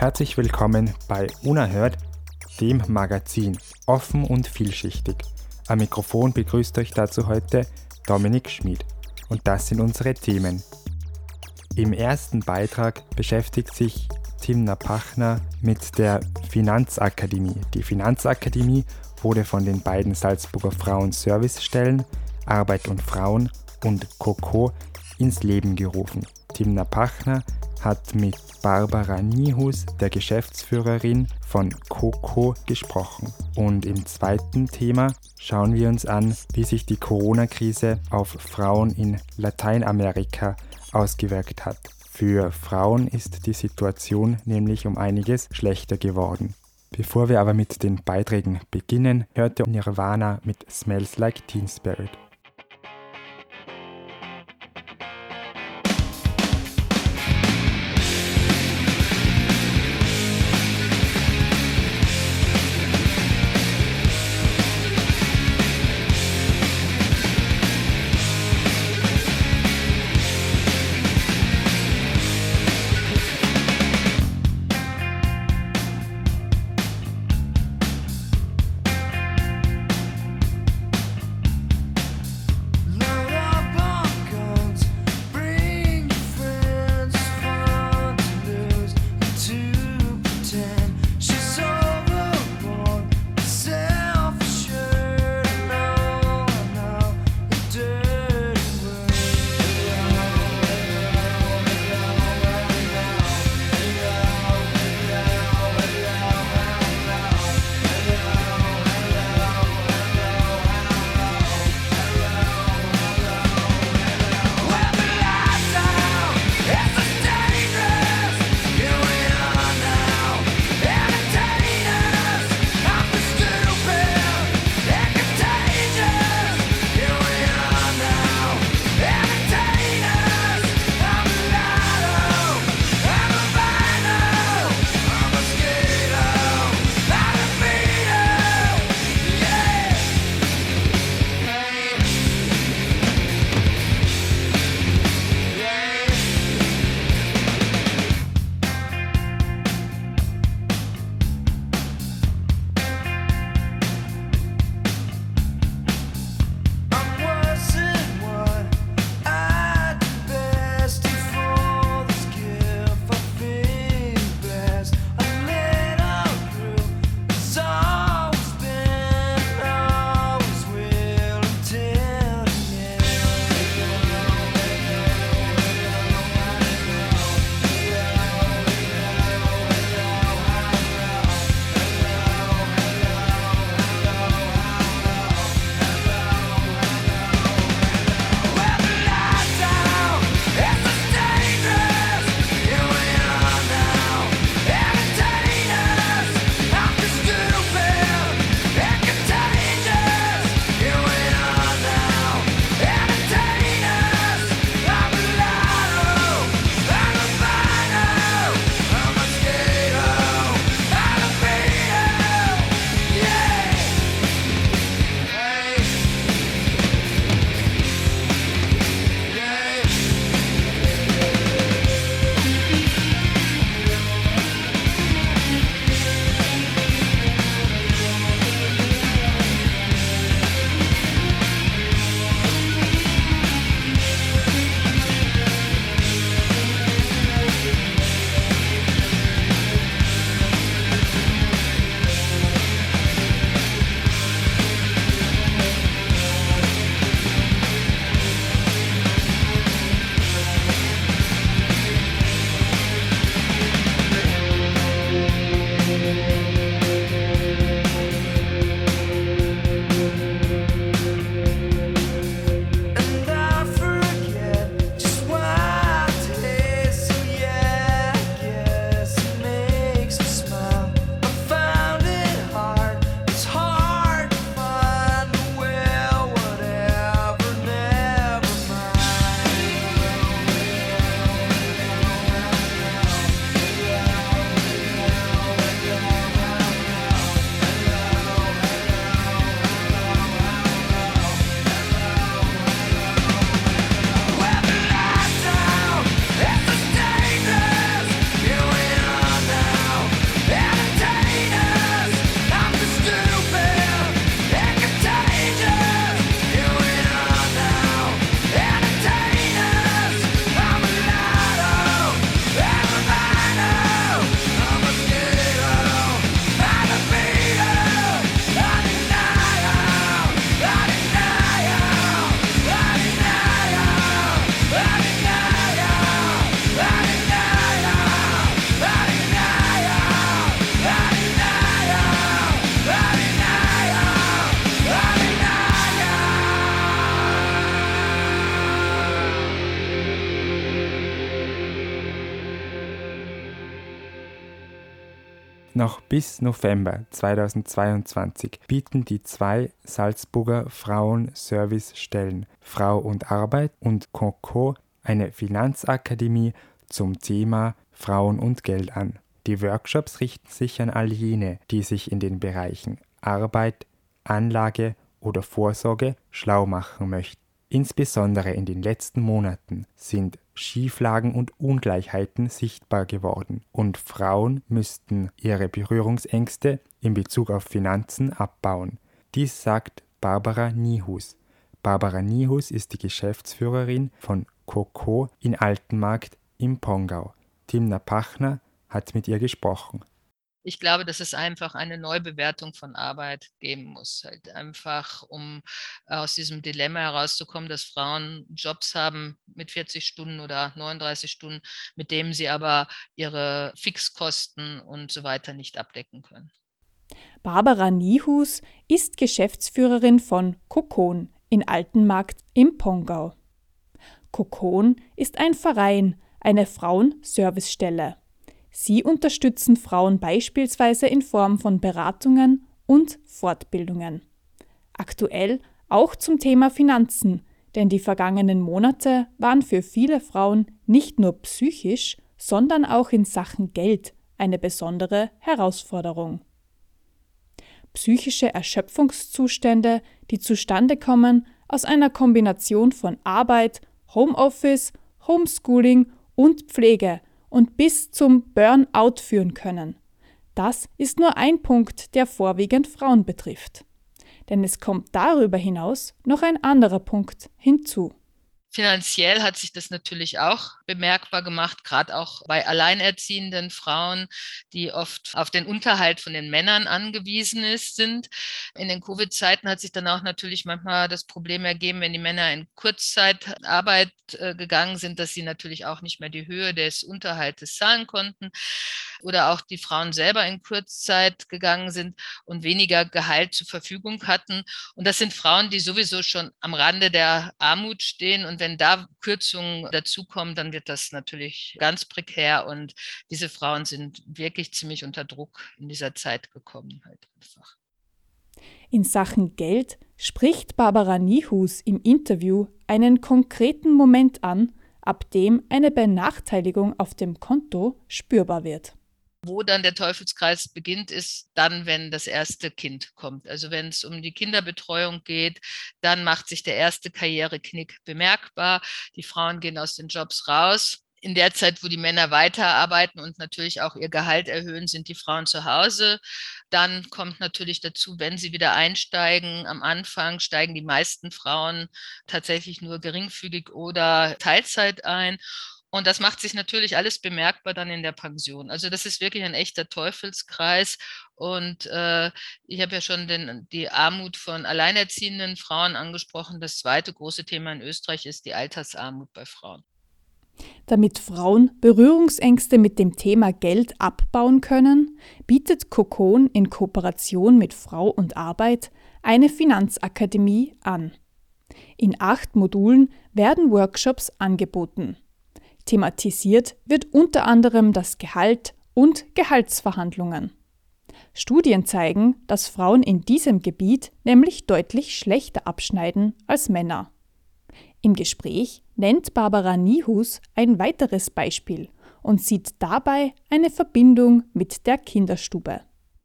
Herzlich willkommen bei Unerhört, dem Magazin, offen und vielschichtig. Am Mikrofon begrüßt euch dazu heute Dominik Schmid. Und das sind unsere Themen. Im ersten Beitrag beschäftigt sich Timna Pachner mit der Finanzakademie. Die Finanzakademie wurde von den beiden Salzburger Frauenservicestellen Arbeit und Frauen und Coco ins Leben gerufen. Timna Pachner hat mit Barbara Niehus, der Geschäftsführerin von Coco, gesprochen. Und im zweiten Thema schauen wir uns an, wie sich die Corona-Krise auf Frauen in Lateinamerika ausgewirkt hat. Für Frauen ist die Situation nämlich um einiges schlechter geworden. Bevor wir aber mit den Beiträgen beginnen, hörte Nirvana mit Smells Like Teen Spirit. Bis November 2022 bieten die zwei Salzburger Frauenservicestellen Frau und Arbeit und COCO eine Finanzakademie zum Thema Frauen und Geld an. Die Workshops richten sich an all jene, die sich in den Bereichen Arbeit, Anlage oder Vorsorge schlau machen möchten. Insbesondere in den letzten Monaten sind Schieflagen und Ungleichheiten sichtbar geworden und Frauen müssten ihre Berührungsängste in Bezug auf Finanzen abbauen. Dies sagt Barbara Niehus. Barbara Niehus ist die Geschäftsführerin von Coco in Altenmarkt im Pongau. Timna Pachner hat mit ihr gesprochen ich glaube, dass es einfach eine Neubewertung von Arbeit geben muss. Halt einfach, um aus diesem Dilemma herauszukommen, dass Frauen Jobs haben mit 40 Stunden oder 39 Stunden, mit dem sie aber ihre Fixkosten und so weiter nicht abdecken können. Barbara Niehus ist Geschäftsführerin von Kokon in Altenmarkt im Pongau. Kokon ist ein Verein, eine Frauenservicestelle. Sie unterstützen Frauen beispielsweise in Form von Beratungen und Fortbildungen. Aktuell auch zum Thema Finanzen, denn die vergangenen Monate waren für viele Frauen nicht nur psychisch, sondern auch in Sachen Geld eine besondere Herausforderung. Psychische Erschöpfungszustände, die zustande kommen aus einer Kombination von Arbeit, Homeoffice, Homeschooling und Pflege, und bis zum Burnout führen können. Das ist nur ein Punkt, der vorwiegend Frauen betrifft. Denn es kommt darüber hinaus noch ein anderer Punkt hinzu. Finanziell hat sich das natürlich auch bemerkbar gemacht, gerade auch bei alleinerziehenden Frauen, die oft auf den Unterhalt von den Männern angewiesen ist, sind. In den Covid-Zeiten hat sich dann auch natürlich manchmal das Problem ergeben, wenn die Männer in Kurzzeitarbeit äh, gegangen sind, dass sie natürlich auch nicht mehr die Höhe des Unterhaltes zahlen konnten oder auch die Frauen selber in Kurzzeit gegangen sind und weniger Gehalt zur Verfügung hatten. Und das sind Frauen, die sowieso schon am Rande der Armut stehen und wenn da Kürzungen dazukommen, dann wird das natürlich ganz prekär und diese Frauen sind wirklich ziemlich unter Druck in dieser Zeit gekommen halt einfach. In Sachen Geld spricht Barbara Niehus im Interview einen konkreten Moment an, ab dem eine Benachteiligung auf dem Konto spürbar wird. Wo dann der Teufelskreis beginnt, ist dann, wenn das erste Kind kommt. Also wenn es um die Kinderbetreuung geht, dann macht sich der erste Karriereknick bemerkbar. Die Frauen gehen aus den Jobs raus. In der Zeit, wo die Männer weiterarbeiten und natürlich auch ihr Gehalt erhöhen, sind die Frauen zu Hause. Dann kommt natürlich dazu, wenn sie wieder einsteigen, am Anfang steigen die meisten Frauen tatsächlich nur geringfügig oder Teilzeit ein. Und das macht sich natürlich alles bemerkbar dann in der Pension. Also das ist wirklich ein echter Teufelskreis. Und äh, ich habe ja schon den, die Armut von alleinerziehenden Frauen angesprochen. Das zweite große Thema in Österreich ist die Altersarmut bei Frauen. Damit Frauen Berührungsängste mit dem Thema Geld abbauen können, bietet Kokon in Kooperation mit Frau und Arbeit eine Finanzakademie an. In acht Modulen werden Workshops angeboten. Thematisiert wird unter anderem das Gehalt und Gehaltsverhandlungen. Studien zeigen, dass Frauen in diesem Gebiet nämlich deutlich schlechter abschneiden als Männer. Im Gespräch nennt Barbara Niehus ein weiteres Beispiel und sieht dabei eine Verbindung mit der Kinderstube.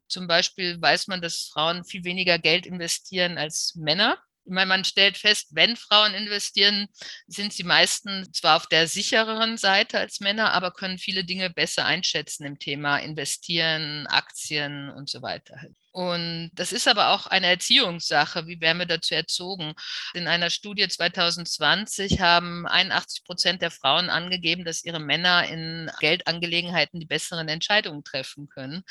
Zum Beispiel weiß man, dass Frauen viel weniger Geld investieren als Männer. Ich meine, man stellt fest, wenn Frauen investieren, sind sie meistens zwar auf der sichereren Seite als Männer, aber können viele Dinge besser einschätzen im Thema Investieren, Aktien und so weiter. Und das ist aber auch eine Erziehungssache. Wie werden wir dazu erzogen? In einer Studie 2020 haben 81 Prozent der Frauen angegeben, dass ihre Männer in Geldangelegenheiten die besseren Entscheidungen treffen können.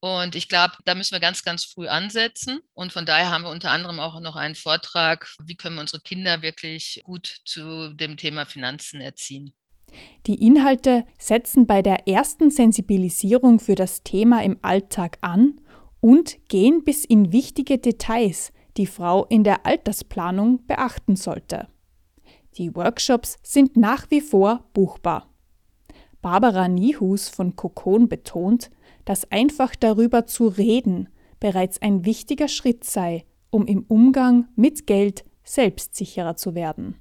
Und ich glaube, da müssen wir ganz, ganz früh ansetzen. Und von daher haben wir unter anderem auch noch einen Vortrag, wie können wir unsere Kinder wirklich gut zu dem Thema Finanzen erziehen. Die Inhalte setzen bei der ersten Sensibilisierung für das Thema im Alltag an und gehen bis in wichtige Details, die Frau in der Altersplanung beachten sollte. Die Workshops sind nach wie vor buchbar. Barbara Niehus von Kokon betont, dass einfach darüber zu reden bereits ein wichtiger Schritt sei, um im Umgang mit Geld selbstsicherer zu werden.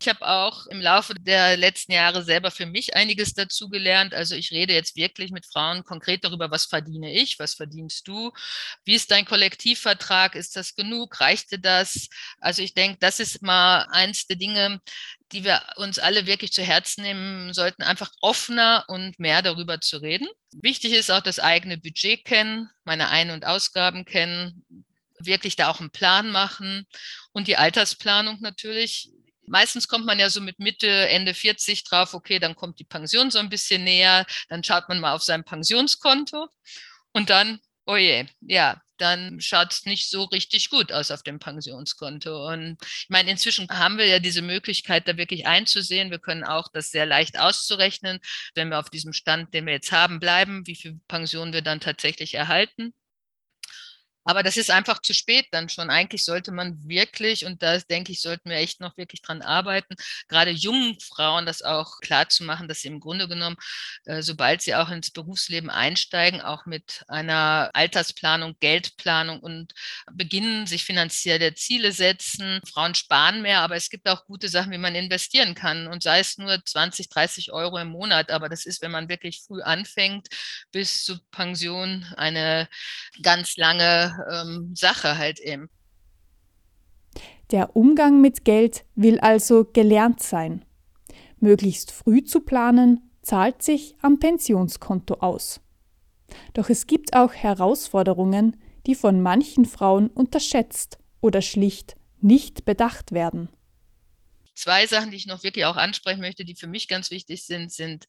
Ich habe auch im Laufe der letzten Jahre selber für mich einiges dazugelernt. Also ich rede jetzt wirklich mit Frauen konkret darüber, was verdiene ich, was verdienst du, wie ist dein Kollektivvertrag, ist das genug, reicht dir das? Also ich denke, das ist mal eins der Dinge, die wir uns alle wirklich zu Herzen nehmen sollten, einfach offener und mehr darüber zu reden. Wichtig ist auch das eigene Budget kennen, meine Ein- und Ausgaben kennen, wirklich da auch einen Plan machen und die Altersplanung natürlich Meistens kommt man ja so mit Mitte, Ende 40 drauf, okay, dann kommt die Pension so ein bisschen näher, dann schaut man mal auf sein Pensionskonto und dann, oh je, ja, dann schaut es nicht so richtig gut aus auf dem Pensionskonto. Und ich meine, inzwischen haben wir ja diese Möglichkeit, da wirklich einzusehen. Wir können auch das sehr leicht auszurechnen, wenn wir auf diesem Stand, den wir jetzt haben, bleiben, wie viel Pension wir dann tatsächlich erhalten. Aber das ist einfach zu spät dann schon. Eigentlich sollte man wirklich, und da denke ich, sollten wir echt noch wirklich dran arbeiten, gerade jungen Frauen das auch klar zu machen, dass sie im Grunde genommen, äh, sobald sie auch ins Berufsleben einsteigen, auch mit einer Altersplanung, Geldplanung und beginnen, sich finanzielle Ziele setzen. Frauen sparen mehr, aber es gibt auch gute Sachen, wie man investieren kann. Und sei es nur 20, 30 Euro im Monat. Aber das ist, wenn man wirklich früh anfängt, bis zur Pension eine ganz lange ähm, Sache halt eben. Der Umgang mit Geld will also gelernt sein. Möglichst früh zu planen, zahlt sich am Pensionskonto aus. Doch es gibt auch Herausforderungen, die von manchen Frauen unterschätzt oder schlicht nicht bedacht werden. Zwei Sachen, die ich noch wirklich auch ansprechen möchte, die für mich ganz wichtig sind, sind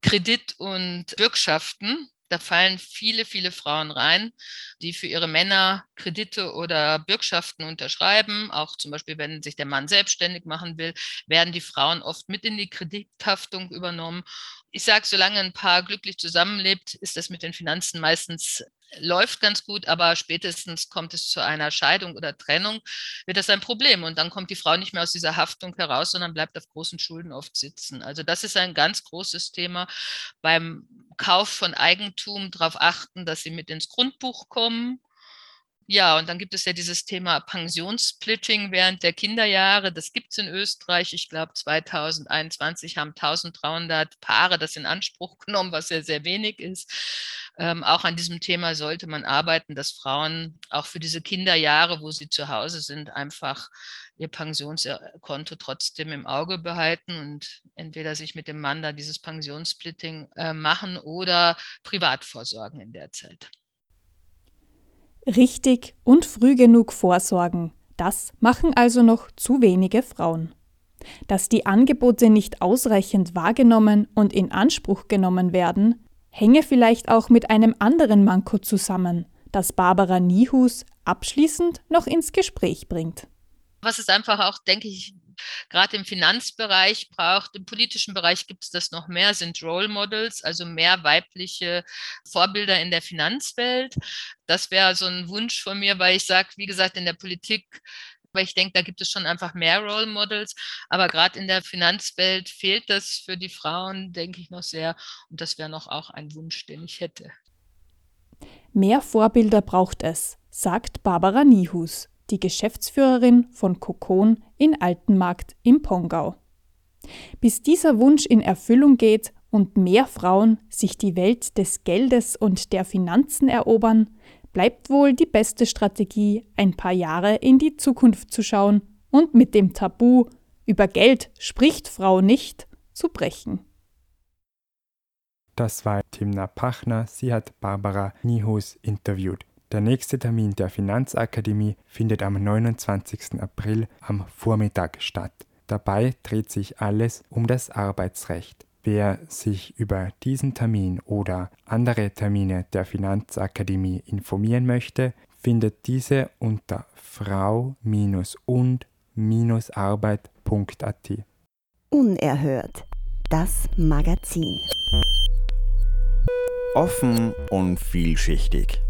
Kredit und Bürgschaften. Da fallen viele, viele Frauen rein, die für ihre Männer Kredite oder Bürgschaften unterschreiben. Auch zum Beispiel, wenn sich der Mann selbstständig machen will, werden die Frauen oft mit in die Kredithaftung übernommen. Ich sage, solange ein Paar glücklich zusammenlebt, ist das mit den Finanzen meistens läuft ganz gut, aber spätestens kommt es zu einer Scheidung oder Trennung, wird das ein Problem. Und dann kommt die Frau nicht mehr aus dieser Haftung heraus, sondern bleibt auf großen Schulden oft sitzen. Also das ist ein ganz großes Thema. Beim Kauf von Eigentum darauf achten, dass sie mit ins Grundbuch kommen ja, und dann gibt es ja dieses Thema Pensionssplitting während der Kinderjahre. Das gibt es in Österreich. Ich glaube, 2021 haben 1300 Paare das in Anspruch genommen, was ja sehr wenig ist. Ähm, auch an diesem Thema sollte man arbeiten, dass Frauen auch für diese Kinderjahre, wo sie zu Hause sind, einfach ihr Pensionskonto trotzdem im Auge behalten und entweder sich mit dem Mann da dieses Pensionssplitting äh, machen oder privat vorsorgen in der Zeit. Richtig und früh genug vorsorgen, das machen also noch zu wenige Frauen. Dass die Angebote nicht ausreichend wahrgenommen und in Anspruch genommen werden, hänge vielleicht auch mit einem anderen Manko zusammen, das Barbara Niehus abschließend noch ins Gespräch bringt. Was es einfach auch, denke ich, gerade im Finanzbereich braucht. Im politischen Bereich gibt es das noch mehr, sind Role Models, also mehr weibliche Vorbilder in der Finanzwelt. Das wäre so ein Wunsch von mir, weil ich sage, wie gesagt, in der Politik weil ich denke, da gibt es schon einfach mehr Role Models. Aber gerade in der Finanzwelt fehlt das für die Frauen, denke ich, noch sehr. Und das wäre noch auch ein Wunsch, den ich hätte. Mehr Vorbilder braucht es, sagt Barbara Niehus die Geschäftsführerin von Kokon in Altenmarkt im Pongau. Bis dieser Wunsch in Erfüllung geht und mehr Frauen sich die Welt des Geldes und der Finanzen erobern, bleibt wohl die beste Strategie, ein paar Jahre in die Zukunft zu schauen und mit dem Tabu über Geld spricht Frau nicht zu brechen. Das war Timna Pachner, sie hat Barbara Nihus interviewt. Der nächste Termin der Finanzakademie findet am 29. April am Vormittag statt. Dabei dreht sich alles um das Arbeitsrecht. Wer sich über diesen Termin oder andere Termine der Finanzakademie informieren möchte, findet diese unter frau-und-arbeit.at. Unerhört. Das Magazin. Offen und vielschichtig.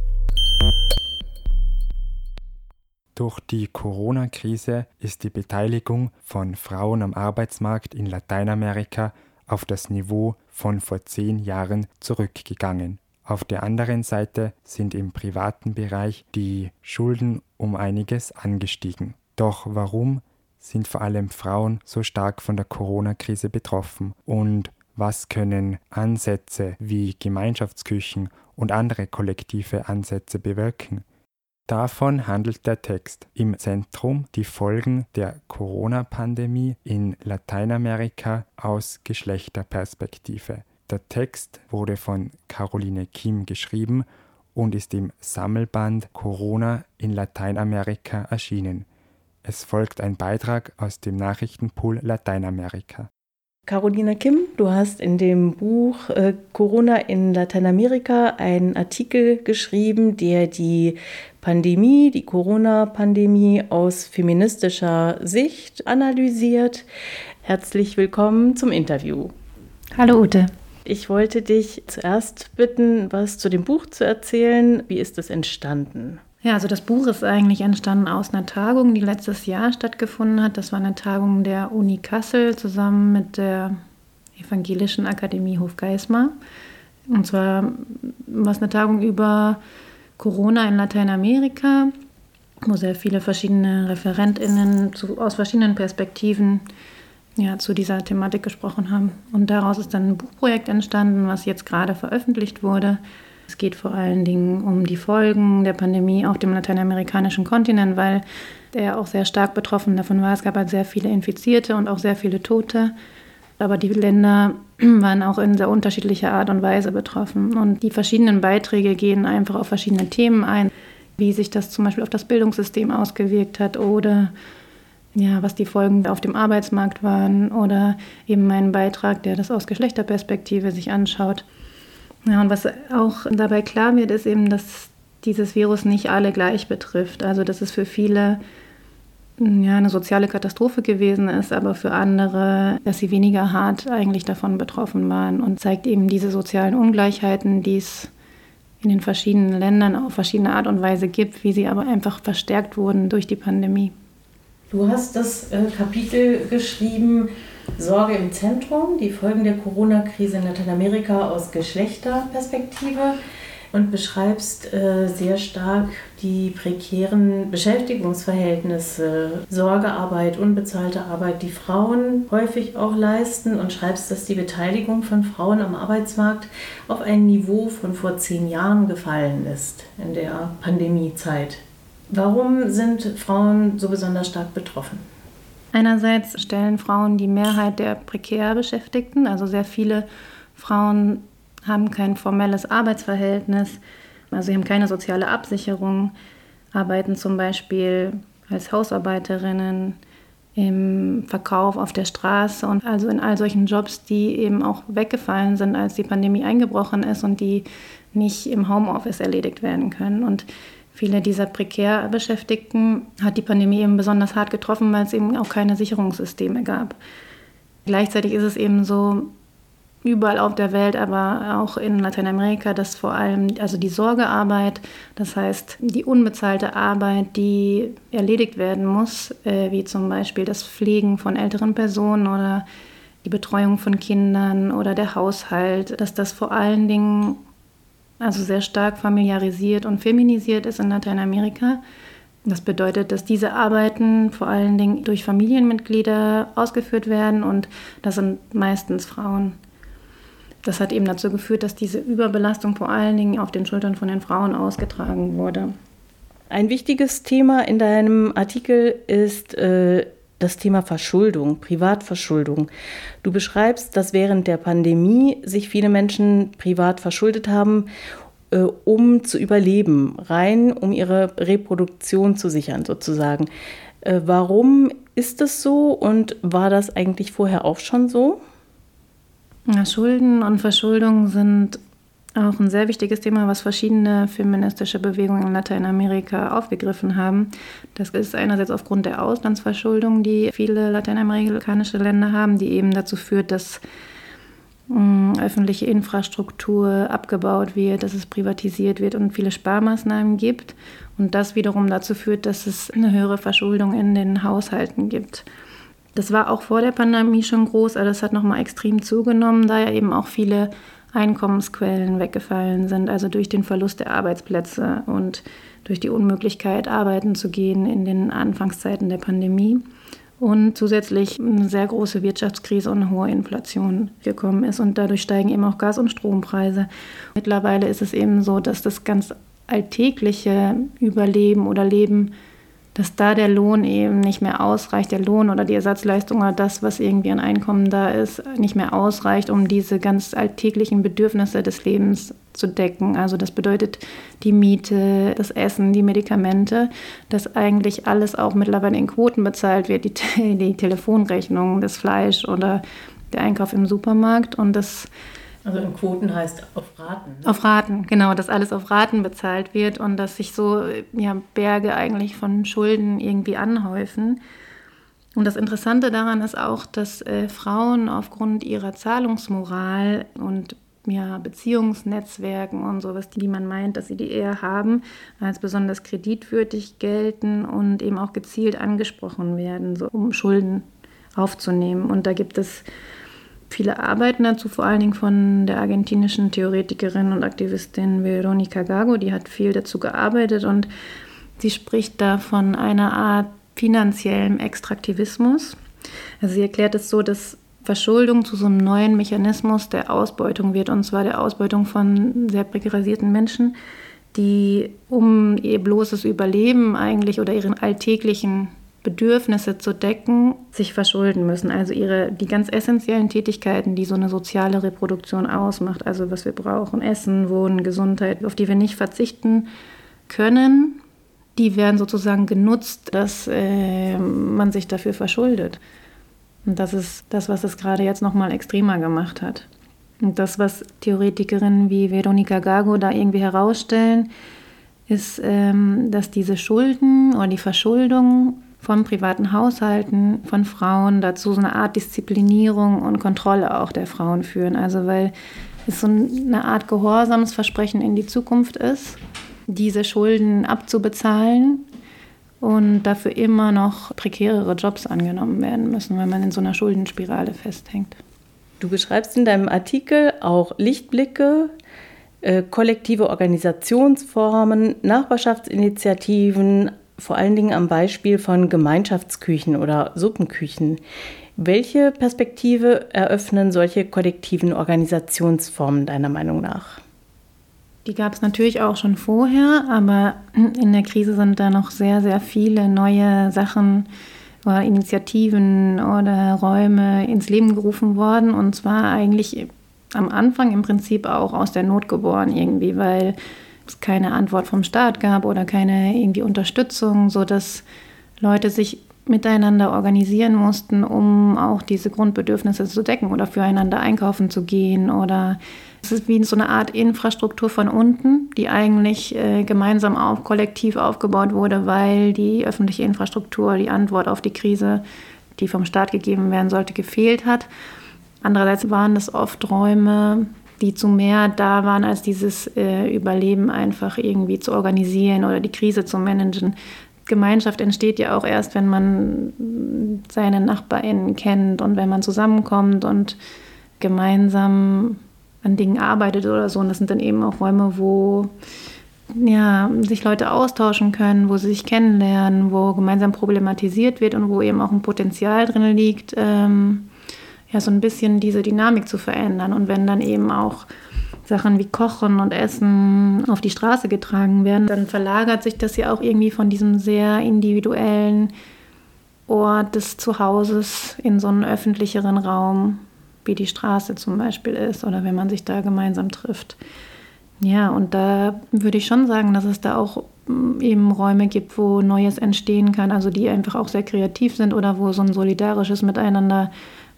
Durch die Corona-Krise ist die Beteiligung von Frauen am Arbeitsmarkt in Lateinamerika auf das Niveau von vor zehn Jahren zurückgegangen. Auf der anderen Seite sind im privaten Bereich die Schulden um einiges angestiegen. Doch warum sind vor allem Frauen so stark von der Corona-Krise betroffen und was können Ansätze wie Gemeinschaftsküchen und andere kollektive Ansätze bewirken? Davon handelt der Text. Im Zentrum die Folgen der Corona-Pandemie in Lateinamerika aus Geschlechterperspektive. Der Text wurde von Caroline Kim geschrieben und ist im Sammelband Corona in Lateinamerika erschienen. Es folgt ein Beitrag aus dem Nachrichtenpool Lateinamerika. Carolina Kim, du hast in dem Buch äh, Corona in Lateinamerika einen Artikel geschrieben, der die Pandemie, die Corona-Pandemie aus feministischer Sicht analysiert. Herzlich willkommen zum Interview. Hallo Ute. Ich wollte dich zuerst bitten, was zu dem Buch zu erzählen. Wie ist es entstanden? Ja, also das Buch ist eigentlich entstanden aus einer Tagung, die letztes Jahr stattgefunden hat. Das war eine Tagung der Uni Kassel zusammen mit der Evangelischen Akademie Hofgeismar. Und zwar war es eine Tagung über Corona in Lateinamerika, wo sehr viele verschiedene ReferentInnen zu, aus verschiedenen Perspektiven ja, zu dieser Thematik gesprochen haben. Und daraus ist dann ein Buchprojekt entstanden, was jetzt gerade veröffentlicht wurde. Es geht vor allen Dingen um die Folgen der Pandemie auf dem lateinamerikanischen Kontinent, weil der auch sehr stark betroffen davon war. Es gab halt sehr viele Infizierte und auch sehr viele Tote. Aber die Länder waren auch in sehr unterschiedlicher Art und Weise betroffen. Und die verschiedenen Beiträge gehen einfach auf verschiedene Themen ein, wie sich das zum Beispiel auf das Bildungssystem ausgewirkt hat oder ja, was die Folgen auf dem Arbeitsmarkt waren oder eben mein Beitrag, der das aus Geschlechterperspektive sich anschaut. Ja, und was auch dabei klar wird, ist eben, dass dieses Virus nicht alle gleich betrifft. Also, dass es für viele ja, eine soziale Katastrophe gewesen ist, aber für andere, dass sie weniger hart eigentlich davon betroffen waren und zeigt eben diese sozialen Ungleichheiten, die es in den verschiedenen Ländern auf verschiedene Art und Weise gibt, wie sie aber einfach verstärkt wurden durch die Pandemie. Du hast das äh, Kapitel geschrieben, Sorge im Zentrum, die Folgen der Corona-Krise in Lateinamerika aus Geschlechterperspektive und beschreibst äh, sehr stark die prekären Beschäftigungsverhältnisse, Sorgearbeit, unbezahlte Arbeit, die Frauen häufig auch leisten und schreibst, dass die Beteiligung von Frauen am Arbeitsmarkt auf ein Niveau von vor zehn Jahren gefallen ist in der Pandemiezeit. Warum sind Frauen so besonders stark betroffen? Einerseits stellen Frauen die Mehrheit der prekär Beschäftigten, also sehr viele Frauen haben kein formelles Arbeitsverhältnis, also sie haben keine soziale Absicherung, arbeiten zum Beispiel als Hausarbeiterinnen im Verkauf auf der Straße und also in all solchen Jobs, die eben auch weggefallen sind, als die Pandemie eingebrochen ist und die nicht im Homeoffice erledigt werden können. Und Viele dieser prekär Beschäftigten hat die Pandemie eben besonders hart getroffen, weil es eben auch keine Sicherungssysteme gab. Gleichzeitig ist es eben so, überall auf der Welt, aber auch in Lateinamerika, dass vor allem also die Sorgearbeit, das heißt die unbezahlte Arbeit, die erledigt werden muss, äh, wie zum Beispiel das Pflegen von älteren Personen oder die Betreuung von Kindern oder der Haushalt, dass das vor allen Dingen also sehr stark familiarisiert und feminisiert ist in Lateinamerika. Das bedeutet, dass diese Arbeiten vor allen Dingen durch Familienmitglieder ausgeführt werden und das sind meistens Frauen. Das hat eben dazu geführt, dass diese Überbelastung vor allen Dingen auf den Schultern von den Frauen ausgetragen wurde. Ein wichtiges Thema in deinem Artikel ist äh, das Thema Verschuldung, Privatverschuldung. Du beschreibst, dass während der Pandemie sich viele Menschen privat verschuldet haben, äh, um zu überleben, rein um ihre Reproduktion zu sichern sozusagen. Äh, warum ist das so und war das eigentlich vorher auch schon so? Ja, Schulden und Verschuldung sind auch ein sehr wichtiges Thema, was verschiedene feministische Bewegungen in Lateinamerika aufgegriffen haben. Das ist einerseits aufgrund der Auslandsverschuldung, die viele lateinamerikanische Länder haben, die eben dazu führt, dass mm, öffentliche Infrastruktur abgebaut wird, dass es privatisiert wird und viele Sparmaßnahmen gibt. Und das wiederum dazu führt, dass es eine höhere Verschuldung in den Haushalten gibt. Das war auch vor der Pandemie schon groß, aber das hat nochmal extrem zugenommen, da ja eben auch viele Einkommensquellen weggefallen sind, also durch den Verlust der Arbeitsplätze und durch die Unmöglichkeit, arbeiten zu gehen in den Anfangszeiten der Pandemie. Und zusätzlich eine sehr große Wirtschaftskrise und eine hohe Inflation gekommen ist. Und dadurch steigen eben auch Gas- und Strompreise. Mittlerweile ist es eben so, dass das ganz alltägliche Überleben oder Leben dass da der Lohn eben nicht mehr ausreicht, der Lohn oder die Ersatzleistung oder das, was irgendwie an Einkommen da ist, nicht mehr ausreicht, um diese ganz alltäglichen Bedürfnisse des Lebens zu decken. Also das bedeutet die Miete, das Essen, die Medikamente, dass eigentlich alles auch mittlerweile in Quoten bezahlt wird, die, die Telefonrechnung, das Fleisch oder der Einkauf im Supermarkt und das also in Quoten heißt auf Raten. Ne? Auf Raten, genau, dass alles auf Raten bezahlt wird und dass sich so ja, Berge eigentlich von Schulden irgendwie anhäufen. Und das Interessante daran ist auch, dass äh, Frauen aufgrund ihrer Zahlungsmoral und ja, Beziehungsnetzwerken und sowas, die man meint, dass sie die eher haben, als besonders kreditwürdig gelten und eben auch gezielt angesprochen werden, so, um Schulden aufzunehmen. Und da gibt es viele Arbeiten dazu, vor allen Dingen von der argentinischen Theoretikerin und Aktivistin Veronica Gago, die hat viel dazu gearbeitet und sie spricht da von einer Art finanziellem Extraktivismus. Also sie erklärt es so, dass Verschuldung zu so einem neuen Mechanismus der Ausbeutung wird, und zwar der Ausbeutung von sehr prekarisierten Menschen, die um ihr bloßes Überleben eigentlich oder ihren alltäglichen Bedürfnisse zu decken, sich verschulden müssen. Also ihre, die ganz essentiellen Tätigkeiten, die so eine soziale Reproduktion ausmacht, also was wir brauchen, Essen, Wohnen, Gesundheit, auf die wir nicht verzichten können, die werden sozusagen genutzt, dass äh, man sich dafür verschuldet. Und das ist das, was es gerade jetzt nochmal extremer gemacht hat. Und das, was Theoretikerinnen wie Veronika Gago da irgendwie herausstellen, ist, ähm, dass diese Schulden oder die Verschuldung von privaten Haushalten, von Frauen dazu so eine Art Disziplinierung und Kontrolle auch der Frauen führen. Also weil es so eine Art Gehorsamsversprechen in die Zukunft ist, diese Schulden abzubezahlen und dafür immer noch prekärere Jobs angenommen werden müssen, weil man in so einer Schuldenspirale festhängt. Du beschreibst in deinem Artikel auch Lichtblicke, äh, kollektive Organisationsformen, Nachbarschaftsinitiativen, vor allen Dingen am Beispiel von Gemeinschaftsküchen oder Suppenküchen. Welche Perspektive eröffnen solche kollektiven Organisationsformen deiner Meinung nach? Die gab es natürlich auch schon vorher, aber in der Krise sind da noch sehr, sehr viele neue Sachen oder Initiativen oder Räume ins Leben gerufen worden. Und zwar eigentlich am Anfang im Prinzip auch aus der Not geboren irgendwie, weil es keine Antwort vom Staat gab oder keine irgendwie Unterstützung, sodass Leute sich miteinander organisieren mussten, um auch diese Grundbedürfnisse zu decken oder füreinander einkaufen zu gehen oder es ist wie so eine Art Infrastruktur von unten, die eigentlich äh, gemeinsam auf, kollektiv aufgebaut wurde, weil die öffentliche Infrastruktur, die Antwort auf die Krise, die vom Staat gegeben werden sollte, gefehlt hat. Andererseits waren es oft Räume, die zu mehr da waren, als dieses äh, Überleben einfach irgendwie zu organisieren oder die Krise zu managen. Gemeinschaft entsteht ja auch erst, wenn man seine NachbarInnen kennt und wenn man zusammenkommt und gemeinsam an Dingen arbeitet oder so. Und das sind dann eben auch Räume, wo ja, sich Leute austauschen können, wo sie sich kennenlernen, wo gemeinsam problematisiert wird und wo eben auch ein Potenzial drin liegt, ähm, ja, so ein bisschen diese Dynamik zu verändern. Und wenn dann eben auch Sachen wie Kochen und Essen auf die Straße getragen werden, dann verlagert sich das ja auch irgendwie von diesem sehr individuellen Ort des Zuhauses in so einen öffentlicheren Raum, wie die Straße zum Beispiel ist oder wenn man sich da gemeinsam trifft. Ja, und da würde ich schon sagen, dass es da auch mm, eben Räume gibt, wo Neues entstehen kann, also die einfach auch sehr kreativ sind oder wo so ein solidarisches Miteinander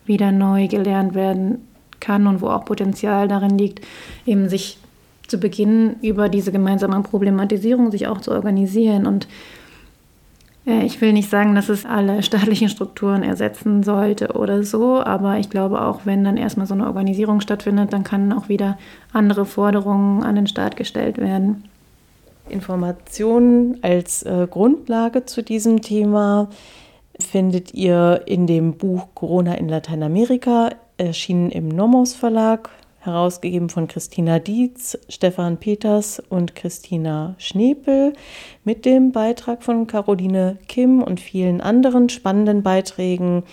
wieder neu gelernt werden kann und wo auch Potenzial darin liegt, eben sich zu Beginn über diese gemeinsame Problematisierung sich auch zu organisieren. Und äh, ich will nicht sagen, dass es alle staatlichen Strukturen ersetzen sollte oder so, aber ich glaube auch, wenn dann erstmal so eine Organisierung stattfindet, dann kann auch wieder andere Forderungen an den Staat gestellt werden. Informationen als äh, Grundlage zu diesem Thema findet ihr in dem Buch Corona in Lateinamerika, erschienen im Nomos Verlag. herausgegeben von Christina Dietz, Stefan Peters und Christina Schnepel mit dem Beitrag von Caroline Kim und vielen anderen spannenden Beiträgen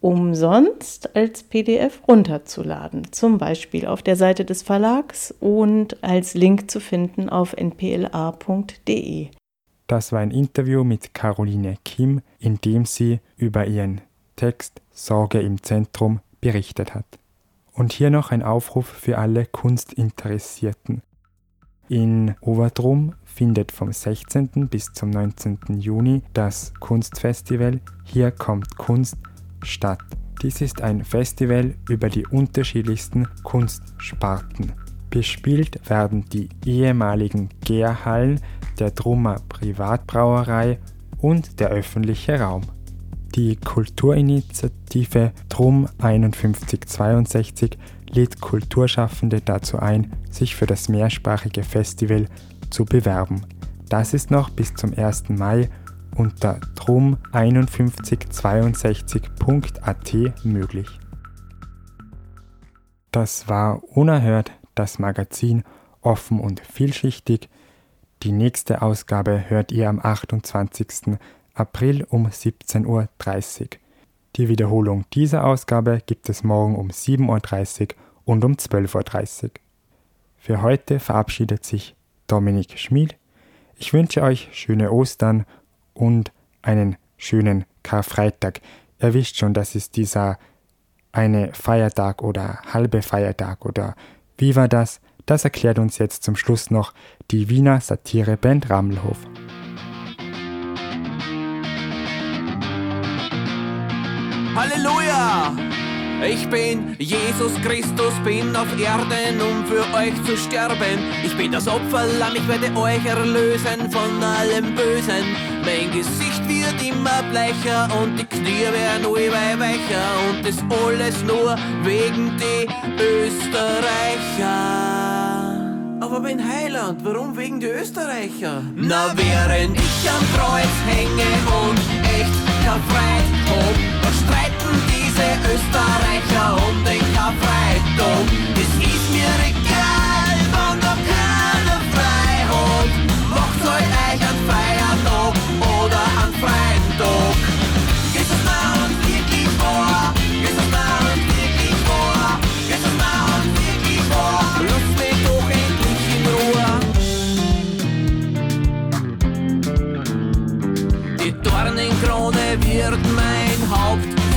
umsonst als PDF runterzuladen, zum Beispiel auf der Seite des Verlags und als Link zu finden auf npla.de. Das war ein Interview mit Caroline Kim, in dem sie über ihren Text Sorge im Zentrum berichtet hat. Und hier noch ein Aufruf für alle Kunstinteressierten. In Overdrum findet vom 16. bis zum 19. Juni das Kunstfestival Hier kommt Kunst statt. Dies ist ein Festival über die unterschiedlichsten Kunstsparten. Bespielt werden die ehemaligen Gärhallen der Drummer Privatbrauerei und der öffentliche Raum. Die Kulturinitiative Drum 5162 lädt Kulturschaffende dazu ein, sich für das mehrsprachige Festival zu bewerben. Das ist noch bis zum 1. Mai unter drum5162.at möglich. Das war Unerhört, das Magazin offen und vielschichtig. Die nächste Ausgabe hört ihr am 28. April um 17.30 Uhr. Die Wiederholung dieser Ausgabe gibt es morgen um 7.30 Uhr und um 12.30 Uhr. Für heute verabschiedet sich Dominik Schmid. Ich wünsche euch schöne Ostern und einen schönen Karfreitag. Ihr wisst schon, das ist dieser eine Feiertag oder halbe Feiertag oder wie war das? Das erklärt uns jetzt zum Schluss noch die Wiener Satireband Rammelhof. Halleluja! Ich bin Jesus Christus, bin auf Erden, um für euch zu sterben. Ich bin das Opferlamm, ich werde euch erlösen von allem Bösen. Mein Gesicht wird immer bleicher und die Knie werden allweil weicher. Und das alles nur wegen die Österreicher. Aber mein Heiland, warum wegen die Österreicher? Na, während ich am Kreuz hänge und echt kein Freit hab, da streiten diese Österreicher um den Karfreitag. Ist mir egal, wann da keiner frei hat. Macht euch euch Feiertag oder einen freien Tag. Ist es nah und wirklich wahr? Ist es nah und wirklich wahr? Ist es nah und wirklich wahr? Lass mich doch endlich in Ruhe. Die Dornenkrone wird mein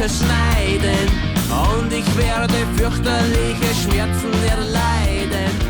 zerschneiden und ich werde fürchterliche Schmerzen erleiden.